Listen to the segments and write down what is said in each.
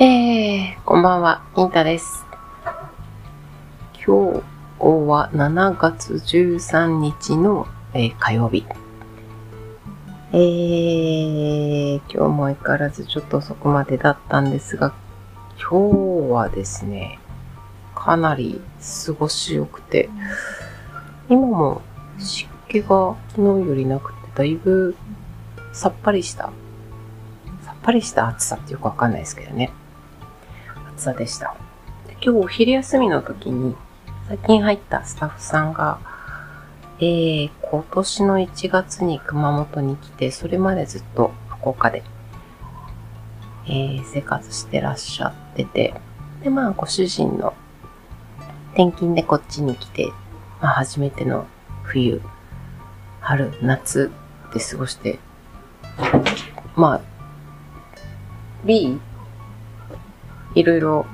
えー、こんばんは、インタです。今日は7月13日の、えー火曜日。えー、今日も相変わらずちょっと遅くまでだったんですが、今日はですね、かなり過ごしよくて、今も湿気が昨日よりなくて、だいぶさっぱりした、さっぱりした暑さってよくわかんないですけどね。暑さでした。で今日お昼休みの時に、最近入ったスタッフさんが、えー、今年の1月に熊本に来て、それまでずっと福岡で、えー生活してらっしゃってて、で、まあ、ご主人の転勤でこっちに来て、まあ、初めての冬、春、夏で過ごして、まあ、B、いろいろ、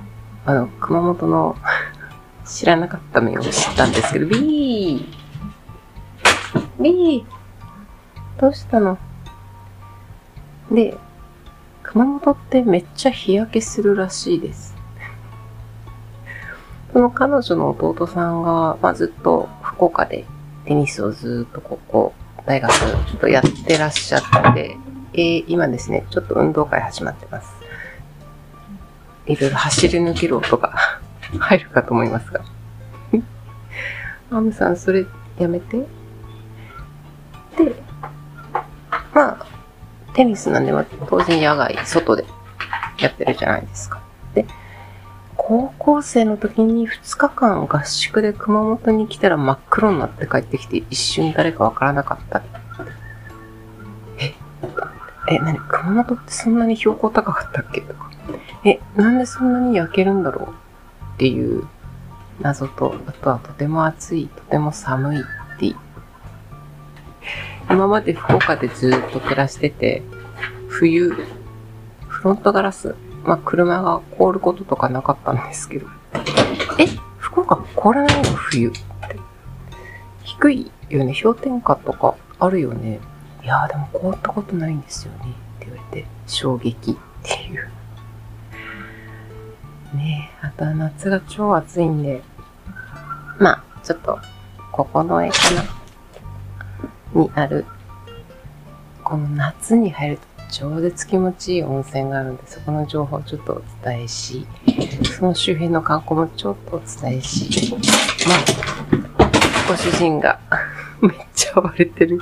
あの、熊本の 知らなかった面を知ったんですけど、B、B、どうしたの？で、熊本ってめっちゃ日焼けするらしいです。その彼女の弟さんが、まあ、ずっと福岡でテニスをずっとここ、大学ちょっとやってらっしゃって、えー今ですね、ちょっと運動会始まってます。いろいろ走り抜ける音が 入るかと思いますが。アムさん、それやめて。で、まあ、テニスなんで、当然野外、外でやってるじゃないですか。で、高校生の時に2日間合宿で熊本に来たら真っ黒になって帰ってきて一瞬誰かわからなかった。え、え、なに熊本ってそんなに標高高かったっけ？とか。え、なんでそんなに焼けるんだろうっていう謎と、あとはとても暑い、とても寒いって。今まで福岡でずっと暮らしてて、冬、フロントガラス、まあ車が凍ることとかなかったんですけど、え、福岡凍らないの？冬って。低いよね、氷点下とかあるよね。いやーでも凍ったことないんですよね。って言われて、衝撃っていう。ね、あとは夏が超暑いんで、まあ、ちょっと、ここの絵かなにある、この夏に入ると超絶気持ちいい温泉があるんで、そこの情報をちょっとお伝えし、その周辺の観光もちょっとお伝えし、まあ、ご主人が めっちゃ暴れてる。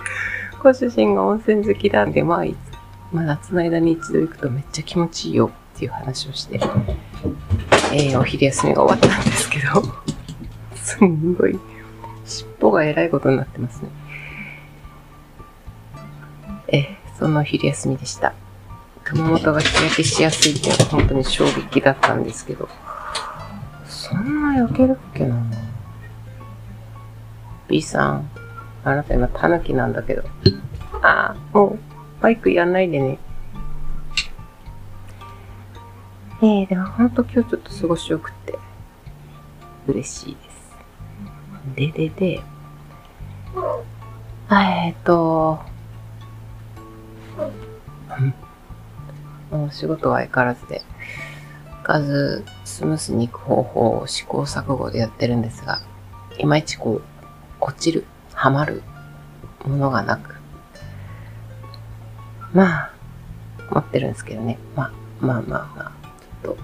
ご主人が温泉好きなんで、まあ、まあ、夏の間に一度行くとめっちゃ気持ちいいよっていう話をして、えーお昼休みが終わったんですけど、すんごい、尻尾がえらいことになってますね。えーそのお昼休みでした。熊本が日焼けしやすいっていうのは本当に衝撃だったんですけど、そんな焼けるっけな ?B さん、あなた今タヌキなんだけど。ああ、もう、バイクやんないでね。えー、でも本当今日ちょっと過ごしよくて、嬉しいです。ででで、あえっ、と、うんもう仕事は相変わらずで、数スムースに行く方法を試行錯誤でやってるんですが、いまいちこう、落ちる、はまるものがなく、まあ、持ってるんですけどね。まあ、まあまあまあ、と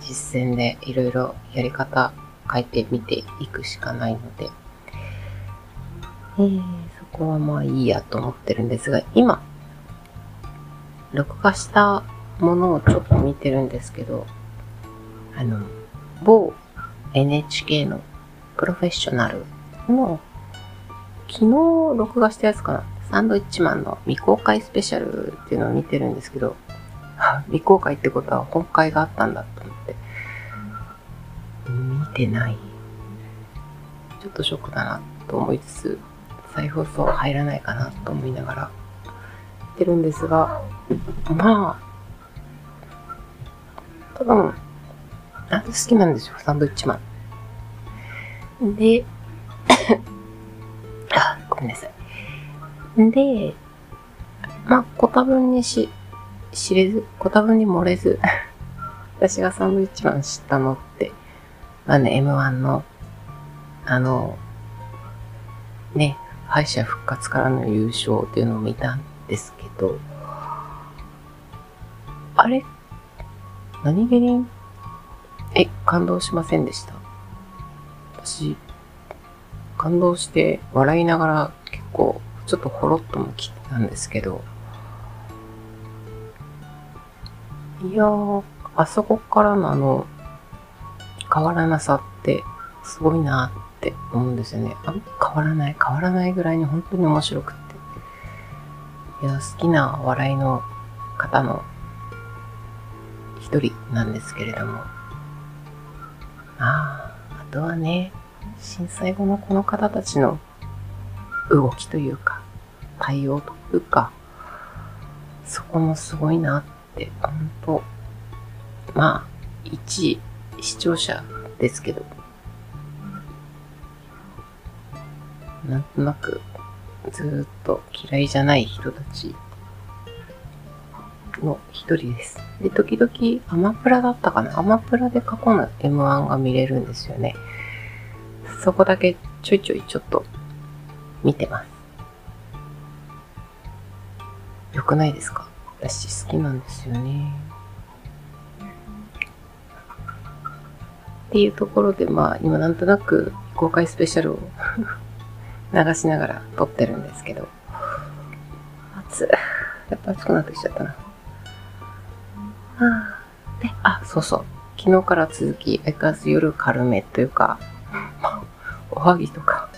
実践でいろいろやり方変えてみていくしかないので、えー、そこはまあいいやと思ってるんですが、今、録画したものをちょっと見てるんですけど、あの、某 NHK のプロフェッショナルの昨日録画したやつかな。サンドイッチマンの未公開スペシャルっていうのを見てるんですけど、未公開ってことは本会があったんだと思って、見てない。ちょっとショックだなと思いつつ、再放送入らないかなと思いながら、見てるんですが、まあ、多分、なんで好きなんですよ、サンドイッチマン。で、あ、ごめんなさい。で、まあ、ご多分にし、知れず、ご多分に漏れず、私がサンドウィッチマン知ったのって、まあね、M1 の、あの、ね、敗者復活からの優勝っていうのを見たんですけど、あれ？何気に、え、感動しませんでした？私、感動して笑いながら結構ちょっとほろっとも来たんですけど、いやー、あそこからのあの、変わらなさってすごいなって思うんですよね。あ変わらない、変わらないぐらいに本当に面白くって。いや、好きな笑いの方の一人なんですけれども。ああ、あとはね、震災後のこの方たちの動きというか、対応というか、そこもすごいなって、本当まあ、一視聴者ですけど、なんとなくずっと嫌いじゃない人たちの一人です。で、時々アマプラだったかなアマプラで過去の M1 が見れるんですよね。そこだけちょいちょいちょっと見てます。よくないですか？私好きなんですよね。っていうところで、まあ、今なんとなく公開スペシャルを 流しながら撮ってるんですけど、暑い。やっぱ暑くなってきちゃったな。はあ、で、あ、そうそう。昨日から続き、相変わらず夜軽めというか、ま あおはぎとか、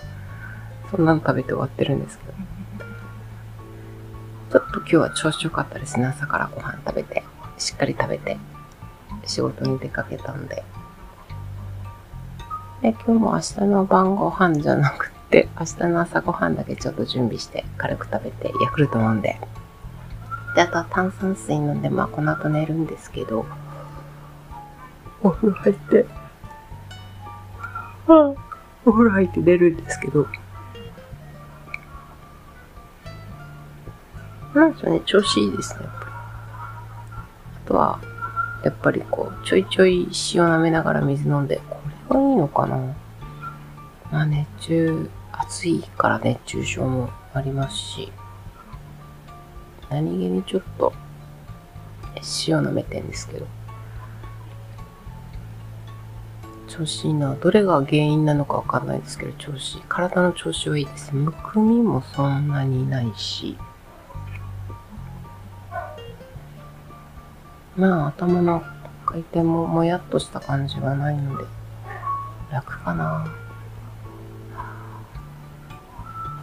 そんなの食べて終わってるんですけど、と今日は調子良かったですね。朝からご飯食べて、しっかり食べて、仕事に出かけたんで。で、今日も明日の晩ご飯じゃなくて、明日の朝ご飯だけちょっと準備して、軽く食べて、ヤクルト飲んで。で、あとは炭酸水飲んで、まあこの後寝るんですけど、お風呂入って、はあ、お風呂入って寝るんですけど、なんでしょうね、調子いいですね、やっぱり。あとは、やっぱりこう、ちょいちょい塩舐めながら水飲んで、これがいいのかなまあ熱中、暑いから熱中症もありますし、何気にちょっと、塩舐めてんですけど、調子いいな。どれが原因なのかわかんないですけど、調子。体の調子はいいです。むくみもそんなにないし、まあ頭の回転ももやっとした感じはないので、楽かな。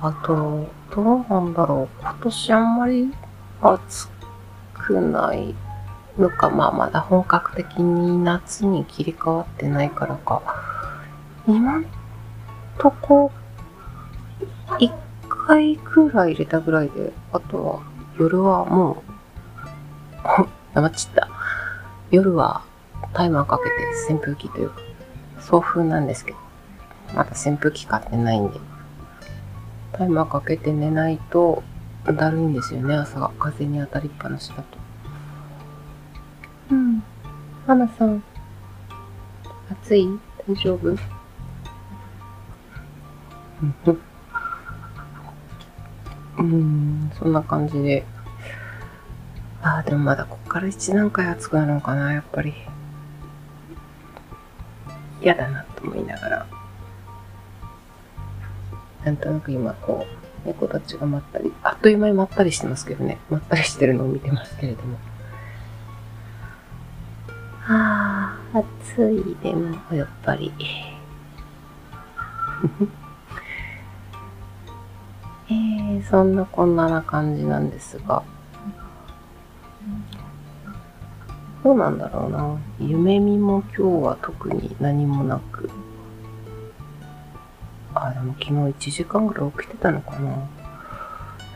あと、どうなんだろう。今年あんまり暑くないのか、まあまだ本格的に夏に切り替わってないからか。今んとこ、一回くらい入れたぐらいで、あとは夜はもう、黙っちった。夜はタイマーかけて扇風機というか、送風なんですけど、まだ扇風機買ってないんで、タイマーかけて寝ないとだるいんですよね、朝が。風に当たりっぱなしだと。うん。花さん、暑い？大丈夫？うん、そんな感じで。ああ、でもまだこっから一段階暑くなるのかな、やっぱり。嫌だなと思いながら。なんとなく今こう、猫たちがまったり、あっという間にまったりしてますけどね。まったりしてるのを見てますけれども。ああ、暑いでも、やっぱり。えー、そんなこんなな感じなんですが。どうなんだろうな。夢見も今日は特に何もなく。あ、でも昨日1時間ぐらい起きてたのかな。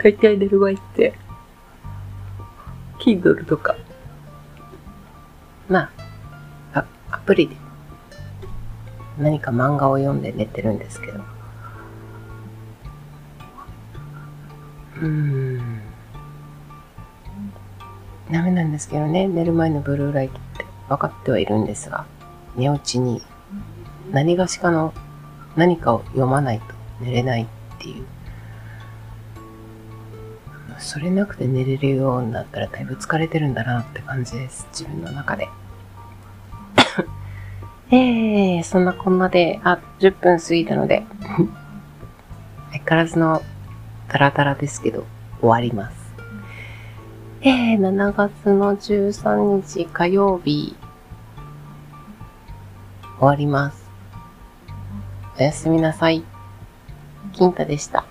大体寝る前って、Kindle とか、まあ、あアプリで何か漫画を読んで寝てるんですけど。うーん。ダメなんですけどね、寝る前のブルーライトって。分かってはいるんですが、寝落ちに何がしかの何かを読まないと寝れないっていう。それなくて寝れるようになったらだいぶ疲れてるんだなって感じです。自分の中で。えー、そんなこんなで、あ、10分過ぎたので、相変わらずのタラタラですけど、終わります。えー、7月の13日火曜日、終わります。おやすみなさい。金太でした。